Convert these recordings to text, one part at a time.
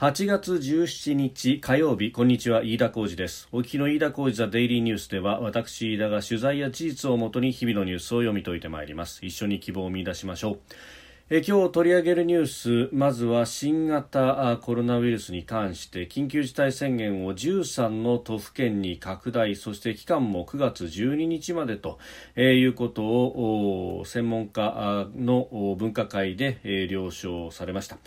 8月17日火曜日こんにちは飯田浩二です。お聞きの飯田浩二ザデイリーニュースでは私飯田が取材や事実をもとに日々のニュースを読み解いてまいります。一緒に希望を見出しましょう。え今日取り上げるニュースまずは新型コロナウイルスに関して緊急事態宣言を13の都府県に拡大そして期間も9月12日までと、えいうことを専門家の分科会で、え了承されました。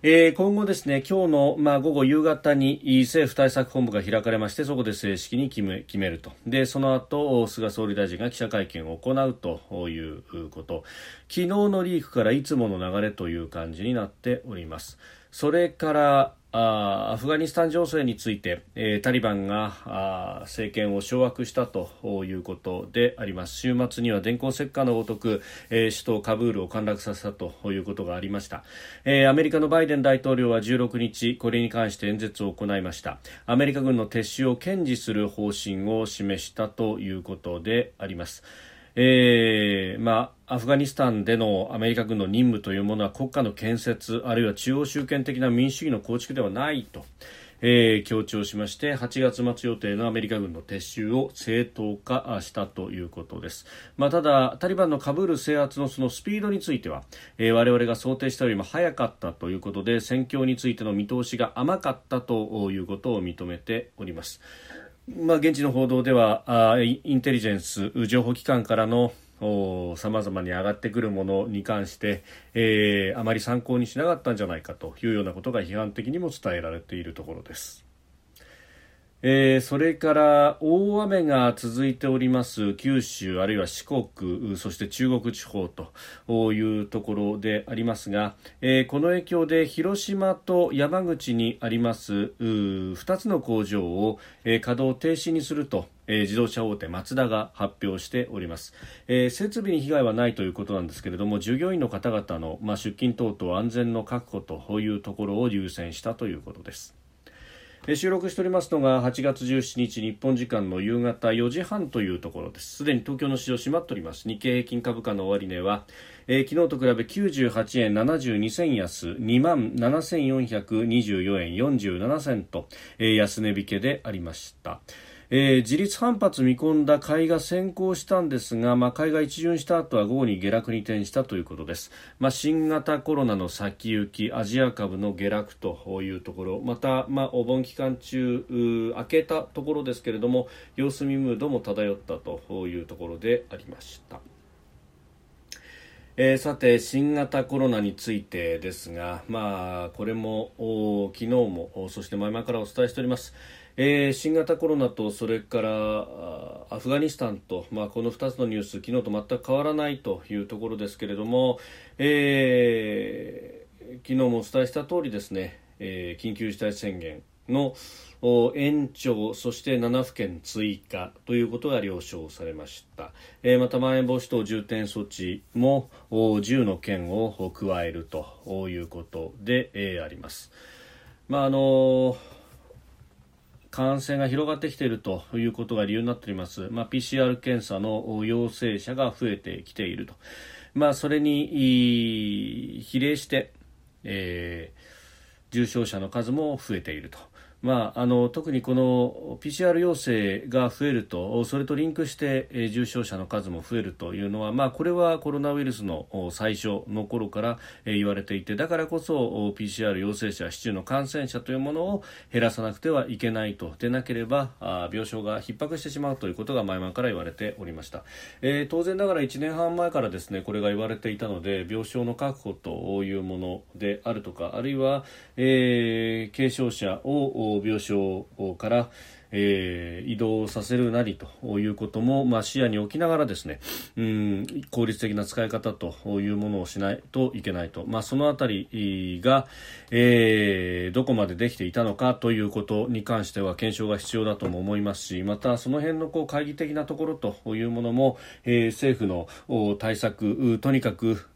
えー、今後ですね、今日の、まあ、午後夕方に政府対策本部が開かれまして、そこで正式に決め決めると。で、その後、菅総理大臣が記者会見を行うということ。昨日のリークからいつもの流れという感じになっております。それから、アフガニスタン情勢について、えー、タリバンが政権を掌握したということであります。週末には電光石火のごとく、えー、首都カブールを陥落させたということがありました、えー、アメリカのバイデン大統領は16日これに関して演説を行いました。アメリカ軍の撤収を堅持する方針を示したということであります。えーまあ、アフガニスタンでのアメリカ軍の任務というものは国家の建設あるいは中央集権的な民主主義の構築ではないと、えー、強調しまして8月末予定のアメリカ軍の撤収を正当化したということです、まあ、ただ、タリバンのカブール制圧のそのスピードについては、えー、我々が想定したよりも早かったということで戦況についての見通しが甘かったということを認めております。まあ、現地の報道ではあインテリジェンス情報機関からのさまざまに上がってくるものに関して、えー、あまり参考にしなかったんじゃないかというようなことが批判的にも伝えられているところです。えー、それから大雨が続いております九州あるいは四国そして中国地方というところでありますが、えー、この影響で広島と山口にあります2つの工場を、えー、稼働停止にするとえ、自動車大手マツダが発表しております、えー、設備に被害はないということなんですけれども従業員の方々の、まあ、出勤等々安全の確保というところを優先したということです。収録しておりますのが8月17日日本時間の夕方4時半というところです。すでに東京の市場閉まっております。日経平均株価の終値は、えー、昨日と比べ98円72銭安2万7424円47銭と、えー、安値引けでありました。えー、自立反発見込んだ買いが先行したんですが、まあ、買いが一巡した後は午後に下落に転したということです、まあ、新型コロナの先行きアジア株の下落というところまた、まあ、お盆期間中明けたところですけれども様子見ムードも漂ったというところでありました。えー、さて新型コロナについてですが、まあ、これも昨日もそして前々からお伝えしております、えー、新型コロナとそれからアフガニスタンと、まあ、この2つのニュース昨日と全く変わらないというところですけれども、えー、昨日もお伝えした通りですね、えー、緊急事態宣言の延長そして7府県追加ということが了承されました、えー、またまん延防止等重点措置も10の県を加えるということで、えー、あります。まああの感染が広がってきているということが理由になっております、まあ、PCR 検査の陽性者が増えてきていると、まあ、それに比例して、えー、重症者の数も増えていると。まあ、あの特にこの PCR 陽性が増えるとそれとリンクして、え、重症者の数も増えるというのは、まあ、これはコロナウイルスの最初の頃から、え、言われていてだからこそ PCR 陽性者、市中の感染者というものを減らさなくてはいけないと。でなければあ病床が逼迫してしまうということが前々から言われておりました、えー、当然ながら1年半前からですねこれが言われていたので病床の確保というものであるとかあるいは、えー、軽症者を病床から、えー、移動させるなりということも、まあ、視野に置きながらですね、うん、効率的な使い方というものをしないといけないと、まあ、そのあたりが、えー、どこまでできていたのかということに関しては検証が必要だとも思いますしまたその辺のこう懐疑的なところというものも、えー、政府の対策とにかく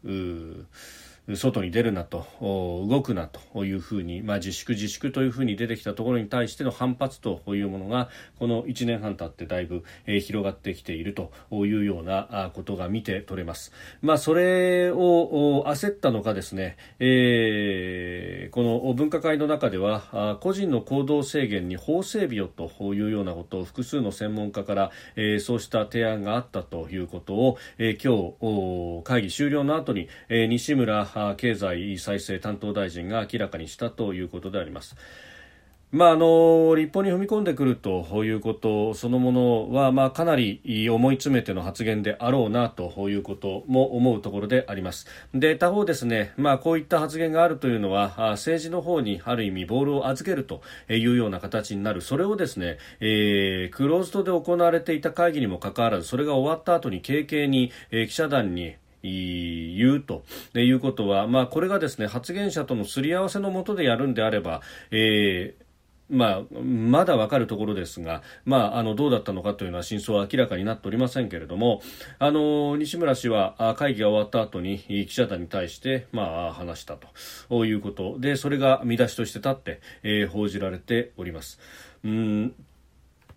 外に出るなと動くなというふうに、まあ、自粛自粛というふうに出てきたところに対しての反発というものがこの1年半経ってだいぶ、えー、広がってきているというようなことが見て取れます。まあ、それを焦ったのかですね、えー、この分科会の中では個人の行動制限に法整備をというようなことを複数の専門家から、えー、そうした提案があったということを、えー、今日会議終了の後に、えー、西村経済再生担当大臣が明らかにしたということであります。まあ、あの立法に踏み込んでくるということそのものは、まあ、かなり思い詰めての発言であろうなということも思うところでありますで他方ですね、まあ、こういった発言があるというのは政治の方にある意味ボールを預けるというような形になるそれをですね、えー、クローズドで行われていた会議にもかかわらずそれが終わった後に軽々に、えー、記者団に言うということは、まあ、これがですね発言者とのすり合わせのもとでやるんであれば、えーまあ、まだわかるところですが、まあ、あのどうだったのかというのは真相は明らかになっておりませんけれどもあの西村氏は会議が終わった後に記者団に対して、まあ、話したということでそれが見出しとして立って、えー、報じられております。うん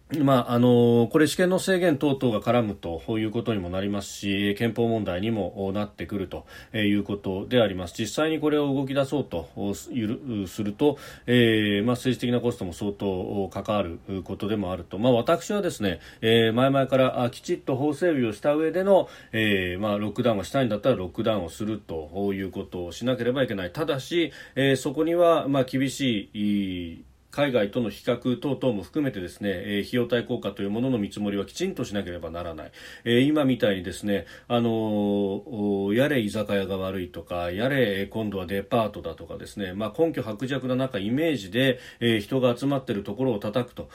まあ、あのこれ、試験の制限等々が絡むということにもなりますし憲法問題にもなってくるということであります。実際にこれを動き出そうとすると、えーまあ、政治的なコストも相当関わることでもあると、まあ、私はですね、えー、前々からきちっと法整備をした上での、えーまあ、ロックダウンがしたいんだったらロックダウンをするということをしなければいけない。ただし、え、そこには、まあ、厳しい海外との比較等々も含めてですね、え、費用対効果というものの見積もりはきちんとしなければならない、え、今みたいにですね、あの、やれ居酒屋が悪いとかやれ今度はデパートだとかですね、まあ、根拠薄弱な中イメージで、え、人が集まっているところを叩くと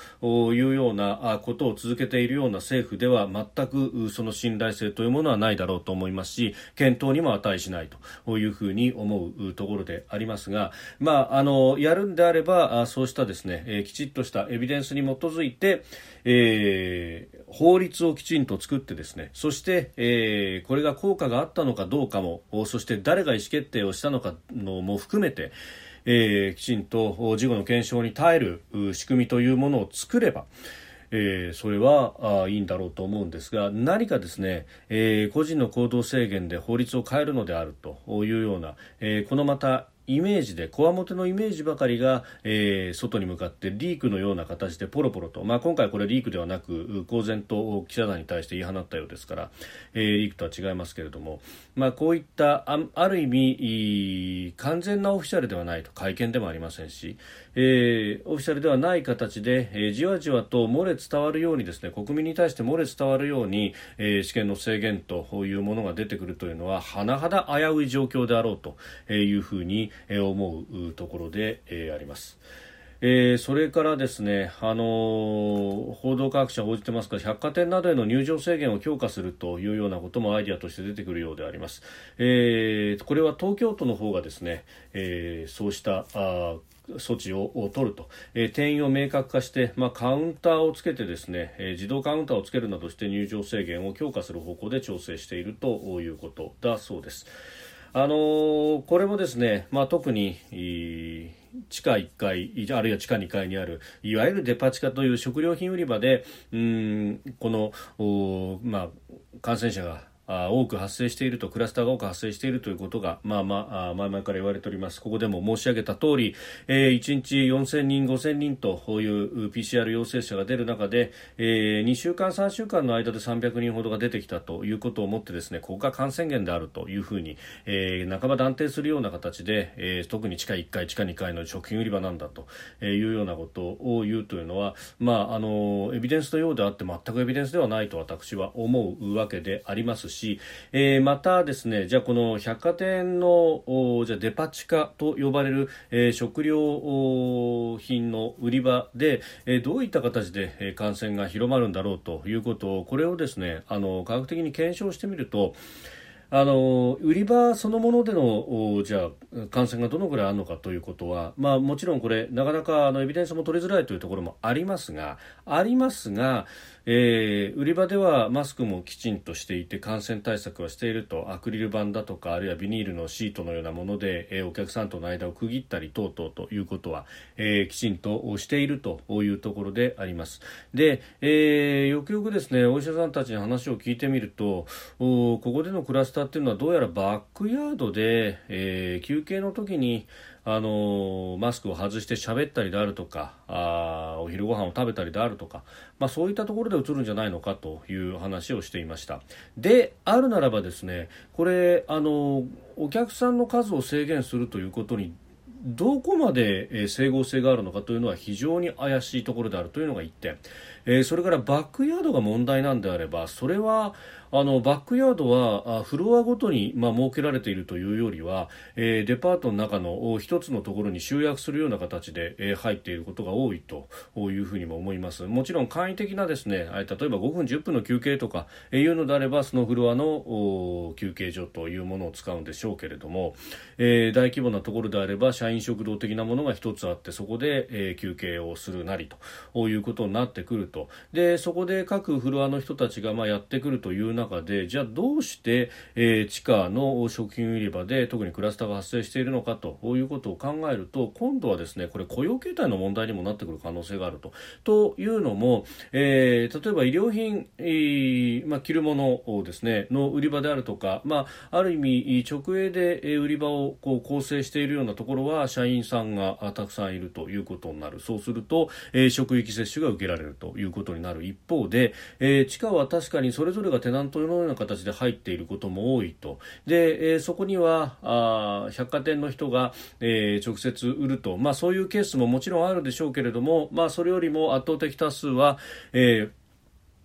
いうようなことを続けているような政府では全くその信頼性というものはないだろうと思いますし検討にも値しないというふうに思うところでありますが、まあ、あのやるんであればそうしたですね、えー、きちっとしたエビデンスに基づいて、えー、法律をきちんと作ってですねそして、えー、これが効果があったのかどうかもそして誰が意思決定をしたのかのも含めてえー、きちんと事後の検証に耐える仕組みというものを作れば、えー、それはあいいんだろうと思うんですが何かですね、えー、個人の行動制限で法律を変えるのであるというような、えー、このまたイメージでこわもてのイメージばかりが、えー、外に向かってリークのような形でポロポロと、まあ、今回これリークではなく公然と記者団に対して言い放ったようですから、えー、リークとは違いますけれども、まあ、こういったあある意味完全なオフィシャルではないと。会見でもありませんし、えー、オフィシャルではない形で、えー、じわじわと漏れ伝わるようにですね国民に対して漏れ伝わるように、えー、試験の制限というものが出てくるというのは甚だ危うい状況であろうというふうにえ思うところで、え、あります。えー、それからですね、あのー、報道各社報じてますが百貨店などへの入場制限を強化するというようなこともアイディアとして出てくるようであります、えー、これは東京都の方がですね、え、そうしたあ措置を取ると、えー、定員を明確化して、まあ、カウンターをつけてですね、えー、自動カウンターをつけるなどして入場制限を強化する方向で調整しているということだそうです。あのー、これもですね、まあ、特に地下1階あるいは地下2階にあるいわゆるデパ地下という食料品売り場でうんこの、まあ、感染者が多く発生しているとクラスターが多く発生しているということが、まあまあ、前々から言われております。ここでも申し上げた通り、えー、1日4000人、5000人という PCR 陽性者が出る中で、えー、2週間、3週間の間で300人ほどが出てきたということをもってですねここが感染源であるというふうに、えー、半ば断定するような形で、えー、特に地下1階、地下2階の食品売り場なんだというようなことを言うというのは、まあ、あのエビデンスのようであって全くエビデンスではないと私は思うわけでありますしし、えー、またですねじゃあこの百貨店のじゃデパ地下と呼ばれる、えー、食料品の売り場で、えー、どういった形で、感染が広まるんだろうということをこれをですねあの科学的に検証してみるとあの売り場そのものでのじゃあ感染がどのぐらいあるのかということは、まあ、もちろんこれなかなかあのエビデンスも取りづらいというところもありますがありますがえー、売り場ではマスクもきちんとしていて感染対策はしているとアクリル板だとかあるいはビニールのシートのようなもので、えー、お客さんとの間を区切ったり等々ということは、えー、きちんとしているというところであります。で、えー、よくよくですねお医者さんたちに話を聞いてみるとここでのクラスターっていうのはどうやらバックヤードで、えー、休憩の時にあのマスクを外して喋ったりであるとかあお昼ご飯を食べたりであるとか、まあ、そういったところで映るんじゃないのかという話をしていました。であるならばですねこれあのお客さんの数を制限するということにどこまで整合性があるのかというのは非常に怪しいところであるというのが1点、え、それからバックヤードが問題なんであればそれはあのバックヤードはフロアごとに、まあ、設けられているというよりは、えー、デパートの中の一つのところに集約するような形で、えー、入っていることが多いというふうにも思います。もちろん簡易的なですね例えば5分10分の休憩とかいうのであればそのフロアの休憩所というものを使うんでしょうけれども、えー、大規模なところであれば社員食堂的なものが一つあってそこで、えー、休憩をするなりということになってくると。でそこで各フロアの人たちがまあやってくるという中でじゃあどうして、えー、地下の食品売り場で特にクラスターが発生しているのかということを考えると今度はですねこれ雇用形態の問題にもなってくる可能性があると。というのも、えー、例えば医療品、えーまあ、着るものをですねの売り場であるとか、まあ、ある意味直営で売り場をこう構成しているようなところは社員さんがたくさんいるということになるそうすると、えー、職域接種が受けられるということになる一方で、えー、地下は確かにそれぞれがテナントのような形で入っていることも多いと。で、えー、そこにはあ百貨店の人が、えー、直接売ると、まあ、そういうケースももちろんあるでしょうけれども、まあ、それよりも圧倒的多数は、えー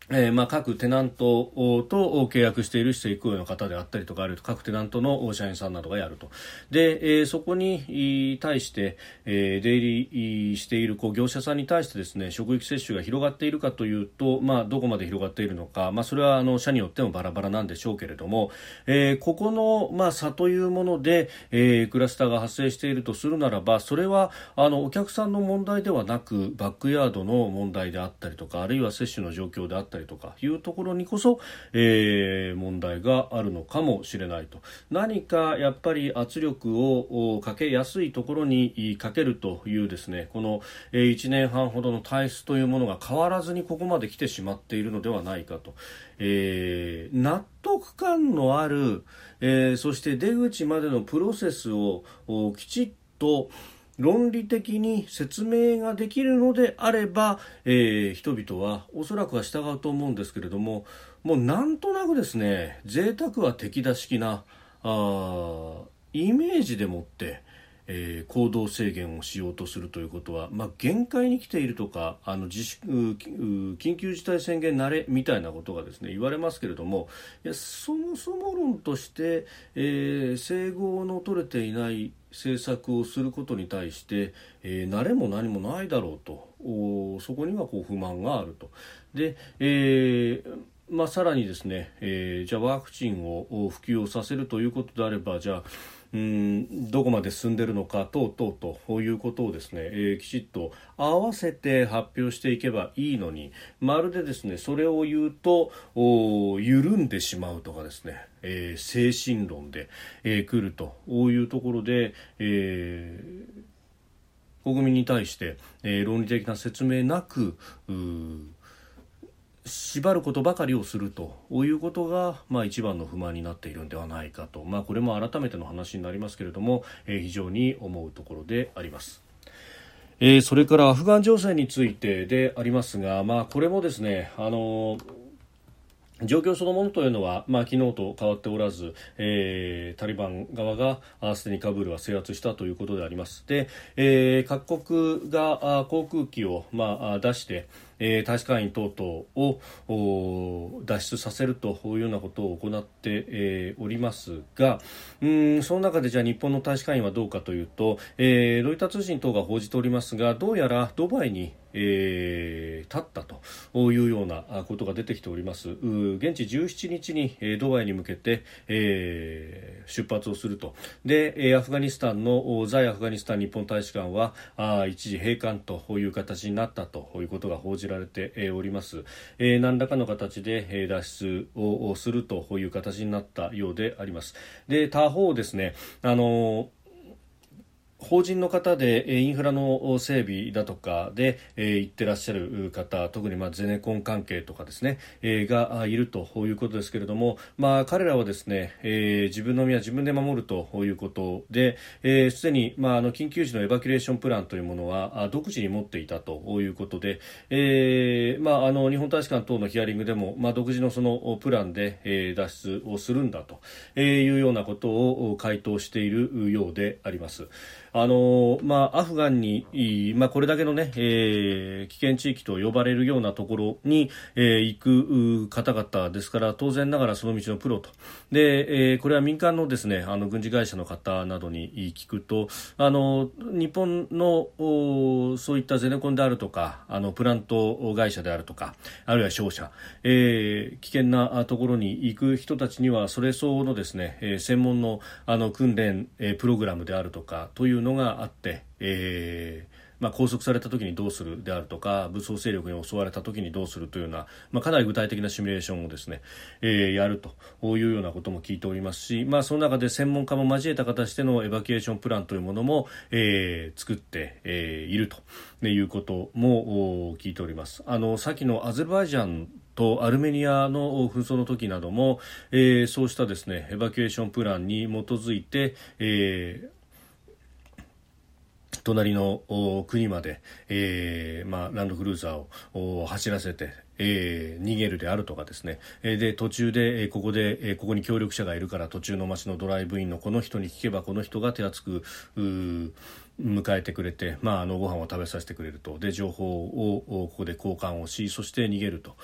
えー、まあ各テナントと契約している施設行為の方であったりとかある各テナントの社員さんなどがやると。で、えー、そこに対して、えー、出入りしているこう業者さんに対してですね職域接種が広がっているかというと、まあ、どこまで広がっているのか、まあ、それはあの社によってもバラバラなんでしょうけれども、えー、ここの、まあ、差というもので、えー、クラスターが発生しているとするならばそれはあのお客さんの問題ではなくバックヤードの問題であったりとかあるいは接種の状況であったりったりとかいうところにこそ、えー、問題があるのかもしれないと。何かやっぱり圧力をかけやすいところにかけるというですねこの、1年半ほどの体質というものが変わらずにここまで来てしまっているのではないかと、えー、納得感のある、えー、そして出口までのプロセスをきちっと論理的に説明ができるのであれば、えー、人々はおそらくは従うと思うんですけれどももうなんとなくですね贅沢は敵だ式なあイメージでもって、えー、行動制限をしようとするということは、まあ、限界に来ているとかあの自粛緊急事態宣言慣れみたいなことがですね言われますけれどもいやそもそも論として、えー、整合の取れていない政策をすることに対して、えー、慣れも何もないだろうとそこにはこう不満があると。で、えーまあ、さらにですね、えー、じゃあワクチンを普及をさせるということであればじゃあうんどこまで進んでいるのか等々ということをですね、えー、きちっと合わせて発表していけばいいのにまるでですねそれを言うと緩んでしまうとかですね、えー、精神論で、えー、来るというところで、えー、国民に対して、え、論理的な説明なく縛ることばかりをするということが、まあ、一番の不満になっているんではないかと、まあ、これも改めての話になりますけれども、えー、非常に思うところであります。えー、それからアフガン情勢についてでありますが、まあ、これもですね、あのー状況そのものというのは、まあ、昨日と変わっておらず、えー、タリバン側がすでにカブールは制圧したということでありますで、えー、各国が航空機を、まあ、出して、えー、大使館員等々を脱出させるというようなことを行って、えー、おりますがうんその中でじゃあ日本の大使館員はどうかというと、えー、ロイター通信等が報じておりますがどうやらドバイにえー、立ったというようなことが出てきております。現地17日にドバイに向けて、えー、出発をすると。でアフガニスタンの在アフガニスタン日本大使館はあ一時閉館という形になったということが報じられております、えー、何らかの形で脱出をするという形になったようであります。で他方ですねあの法人の方でインフラの整備だとかで、行ってらっしゃる方特にまあゼネコン関係とかですね、がいるということですけれども、まあ、彼らはですね、自分の身は自分で守るということで、すでに、まあ、あの緊急時のエバキュレーションプランというものは独自に持っていたということで、まあ、あの日本大使館等のヒアリングでも、まあ、独自のそのプランで、脱出をするんだというようなことを回答しているようであります。あのまあ、アフガンに、まあ、これだけのね、えー、危険地域と呼ばれるようなところに、えー、行く方々ですから当然ながらその道のプロと。で、えー、これは民間のですねあの軍事会社の方などに聞くとあの日本のそういったゼネコンであるとかあのプラント会社であるとかあるいは商社、えー、危険なところに行く人たちにはそれ相応のですね、専門のあの訓練、プログラムであるとかといういうのがあって、えーまあ、拘束された時にどうするであるとか武装勢力に襲われた時にどうするというような、まあ、かなり具体的なシミュレーションをですね、えー、やるというようなことも聞いておりますし、まあ、その中で専門家も交えた形でのエバキュエーションプランというものも、えー、作って、えー、いるということも聞いております。あの先のアゼルバイジャンとアルメニアの紛争の時なども、えー、そうしたですねエバキュエーションプランに基づいて、えー、隣の国まで、えーまあ、ランドクルーザーを走らせて、えー、逃げるであるとかですね、えー、で途中で、えー、ここで、えー、ここに協力者がいるから途中の街のドライブインのこの人に聞けばこの人が手厚く迎えてくれて、まあ、あのご飯を食べさせてくれると。で情報をここで交換をしそして逃げると。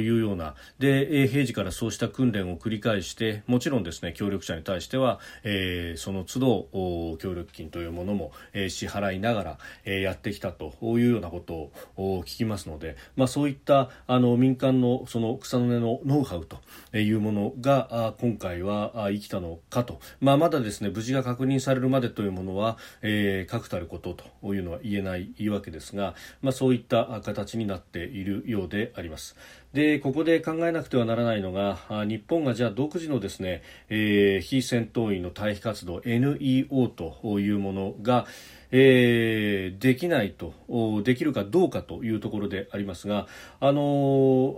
いうような。で平時からそうした訓練を繰り返してもちろんですね協力者に対しては、えー、その都度協力金というものも、えー、支払いながら、えー、やってきたと。いうようなことを聞きますので、まあ、そういったあの民間のその草の根のノウハウというものが今回は生きたのかと、まあ、まだですね無事が確認されるまでというものは、えー確たることというのは言えないわけですが、まあ、そういった形になっているようであります。でここで考えなくてはならないのが日本がじゃあ独自のですね、えー、非戦闘員の退避活動 NEO というものが、えー、できないとできるかどうかというところでありますが、あの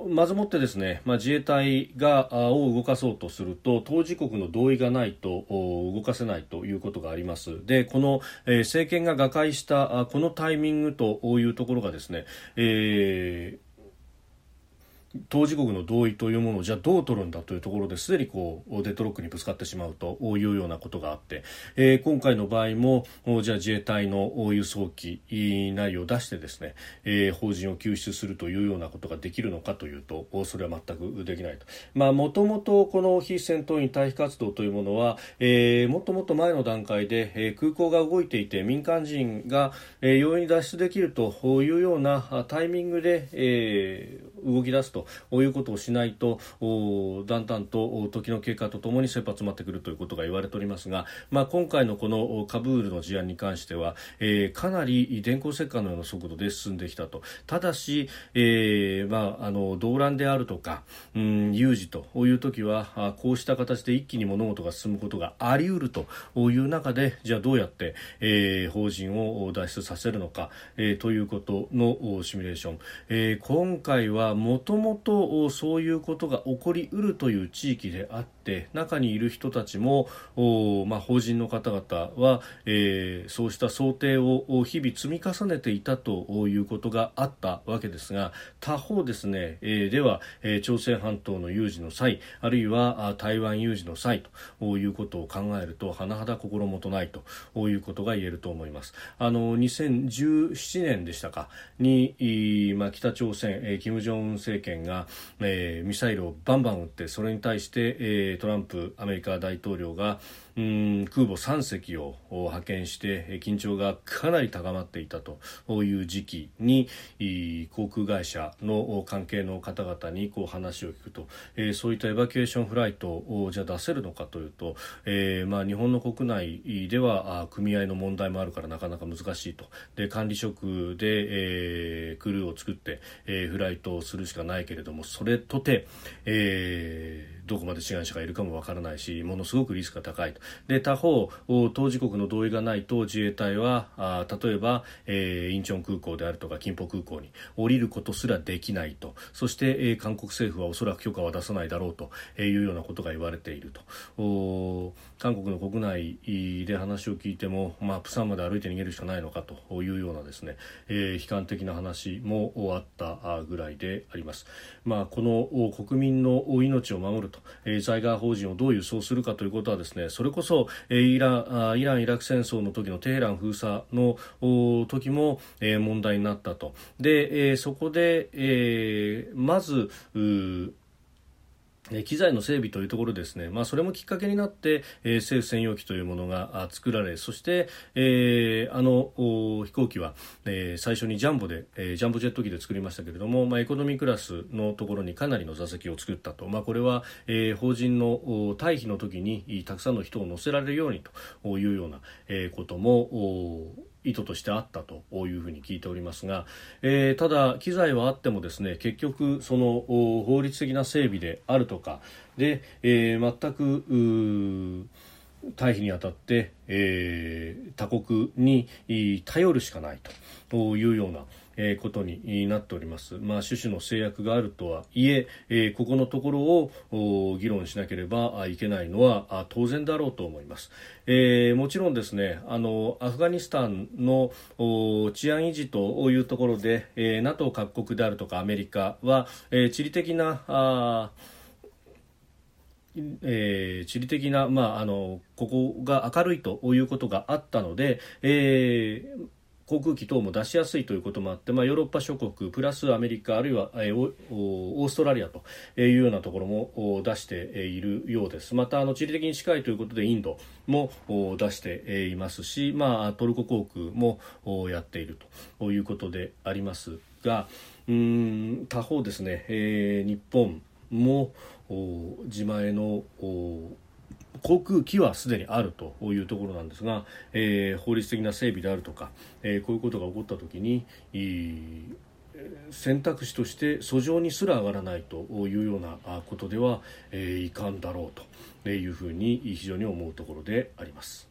ー、まずもってですね、まあ、自衛隊がを動かそうとすると当事国の同意がないと動かせないということがあります。でこの、えー、政権が瓦解したこのタイミングというところがですね、えー当事国の同意というものをじゃあどう取るんだというところですでにこうデッドロックにぶつかってしまうというようなことがあって、えー、今回の場合もじゃあ自衛隊の輸送機内容を出してですね、えー、法人を救出するというようなことができるのかというとそれは全くできないと。まあ、もともとこの非戦闘員退避活動というものは、えー、もっともっと前の段階で、え、空港が動いていて民間人が、え、容易に脱出できるというようなタイミングで、えー、動き出すとということをしないとだんだんと時の経過とともに切羽詰まってくるということが言われておりますが、まあ、今回のこのカブールの事案に関しては、えー、かなり電光石火のような速度で進んできたと。ただし、えーまあ、あの動乱であるとか、うん、有事という時はこうした形で一気に物事が進むことがあり得るという中でじゃあどうやって、えー、法人を脱出させるのか、えー、ということのシミュレーション、えー、今回はもとももとそういうことが起こりうるという地域であってって中にいる人たちも、まあ、法人の方々は、えー、そうした想定を日々積み重ねていたということがあったわけですが他方ですね、えー、では、えー、朝鮮半島の有事の際あるいは台湾有事の際ということを考えると甚だ心もとないということが言えると思います。あの2017年でしたかに、まあ、北朝鮮、えー、金正恩政権が、えー、ミサイルをバンバン撃ってそれに対して、えー、トランプアメリカ大統領がうん空母3隻を派遣して緊張がかなり高まっていたという時期に航空会社の関係の方々にこう話を聞くと、えー、そういったエバキュエーションフライトをじゃ出せるのかというと、えー、まあ、日本の国内では組合の問題もあるからなかなか難しいと。で管理職で、えー、クルーを作って、えフライトをするしかないけれどもそれとて、えーどこまで志願者がいるかもわからないしものすごくリスクが高いと。で他方当事国の同意がないと自衛隊はあ例えば、えー、インチョン空港であるとか金浦空港に降りることすらできないと。そして、えー、韓国政府はおそらく許可は出さないだろうというようなことが言われていると。韓国の国内で話を聞いても、まあ、プサンまで歩いて逃げるしかないのかというようなですね、えー、悲観的な話もあったぐらいであります。まあ、この国民の命を守ると、えー、在外邦人をどう輸送するかということはですねそれこそ、えー、イランイラン・イラク戦争の時のテヘラン封鎖の時も、えー、問題になったと。で、えー、そこで、えー、まず機材の整備というところですね、まあ、それもきっかけになって、えー、政府専用機というものが作られそして、えー、あの飛行機は、えー、最初にジャンボで、えー、ジャンボジェット機で作りましたけれども、まあ、エコノミークラスのところにかなりの座席を作ったと、まあ、これは、えー、法人の退避の時にたくさんの人を乗せられるようにというような、えー、ことも意図としてあったというふうに聞いておりますが、えー、ただ、機材はあってもですね結局、その法律的な整備であるとかで、えー、全く退避にあたって、えー、他国に頼るしかないというような。えー、ことになっております。まあ、種々の制約があるとはいええー、ここのところを議論しなければいけないのは当然だろうと思います。えー、もちろんですね、あの、アフガニスタンの治安維持というところで、えー、NATO 各国であるとかアメリカは、えー、地理的な、あえー、地理的な、まあ、あのここが明るいということがあったので、えー航空機等も出しやすいということもあって、まあ、ヨーロッパ諸国プラスアメリカあるいは、オーストラリアというようなところも出しているようです。またあの地理的に近いということでインドも出していますし、まあ、トルコ航空もやっているということでありますがうん他方ですね、えー、日本も自前の航空機はすでにあるというところなんですが、えー、法律的な整備であるとか、えー、こういうことが起こった時に選択肢として訴状にすら上がらないというようなことでは、えー、いかんだろうというふうに非常に思うところであります。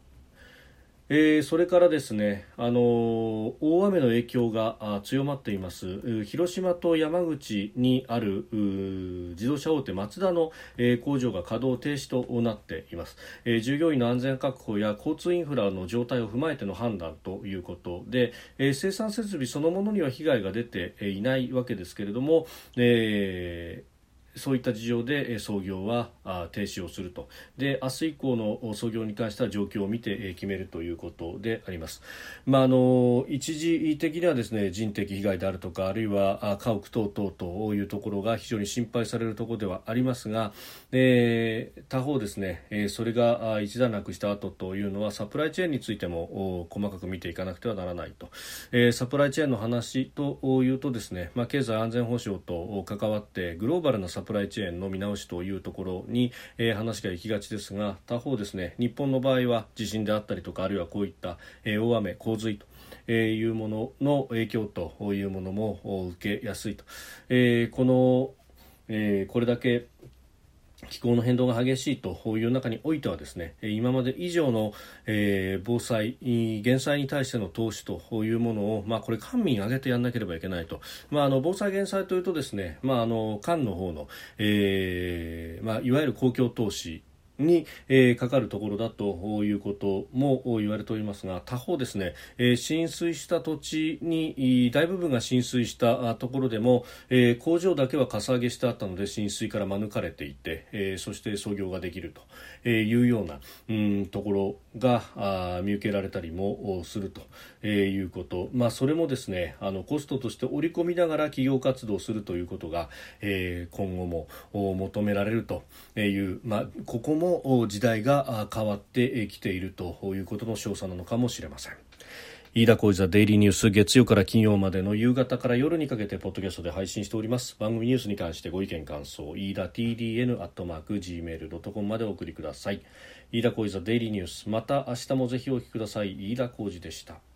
えー、それからですね、あのー、大雨の影響が強まっています。広島と山口にある自動車大手マツダの、えー、工場が稼働停止となっています、え、従業員の安全確保や交通インフラの状態を踏まえての判断ということで、え、生産設備そのものには被害が出ていないわけですけれども、えーそういった事情で操業は停止をすると。で明日以降の操業に関しては状況を見て決めるということであります、まあ、あの一時的にはですね人的被害であるとかあるいは家屋等々というところが非常に心配されるところではありますが、えー、他方ですねそれが一段落した後というのはサプライチェーンについても細かく見ていかなくてはならないと、えー、サプライチェーンの話というとですね、まあ、経済安全保障と関わってグローバルなサププライチェーンの見直しというところに、えー、話が行きがちですが他方ですね日本の場合は地震であったりとかあるいはこういった、えー、大雨洪水とえいうものの影響というものも受けやすいと、えー、この、えー、これだけ気候の変動が激しいという中においてはですね今まで以上の、えー、防災減災に対しての投資というものを、まあ、これ官民挙げてやらなければいけないと、まあ、あの防災減災というとですね、まあ、あの官の方の、えーまあ、いわゆる公共投資に、えー、かかるところだということも言われておりますが他方ですね、えー、浸水した土地に大部分が浸水したところでも、えー、工場だけはかさ上げしてあったので浸水から免れていて、えー、そして操業ができるというような、うん、ところが見受けられたりもすると、えー、いうこと、まあ、それもですねあのコストとして織り込みながら企業活動するということが、えー、今後も求められるという、まあ、ここも時代が変わってきているということの証左なのかもしれません。飯田浩司ザデイリーニュース月曜から金曜までの夕方から夜にかけてポッドキャストで配信しております。番組ニュースに関してご意見感想飯田 TDN アットマーク Gmail.com までお送りください。飯田浩司ザデイリーニュース。また明日もぜひお聞きください。飯田浩司でした。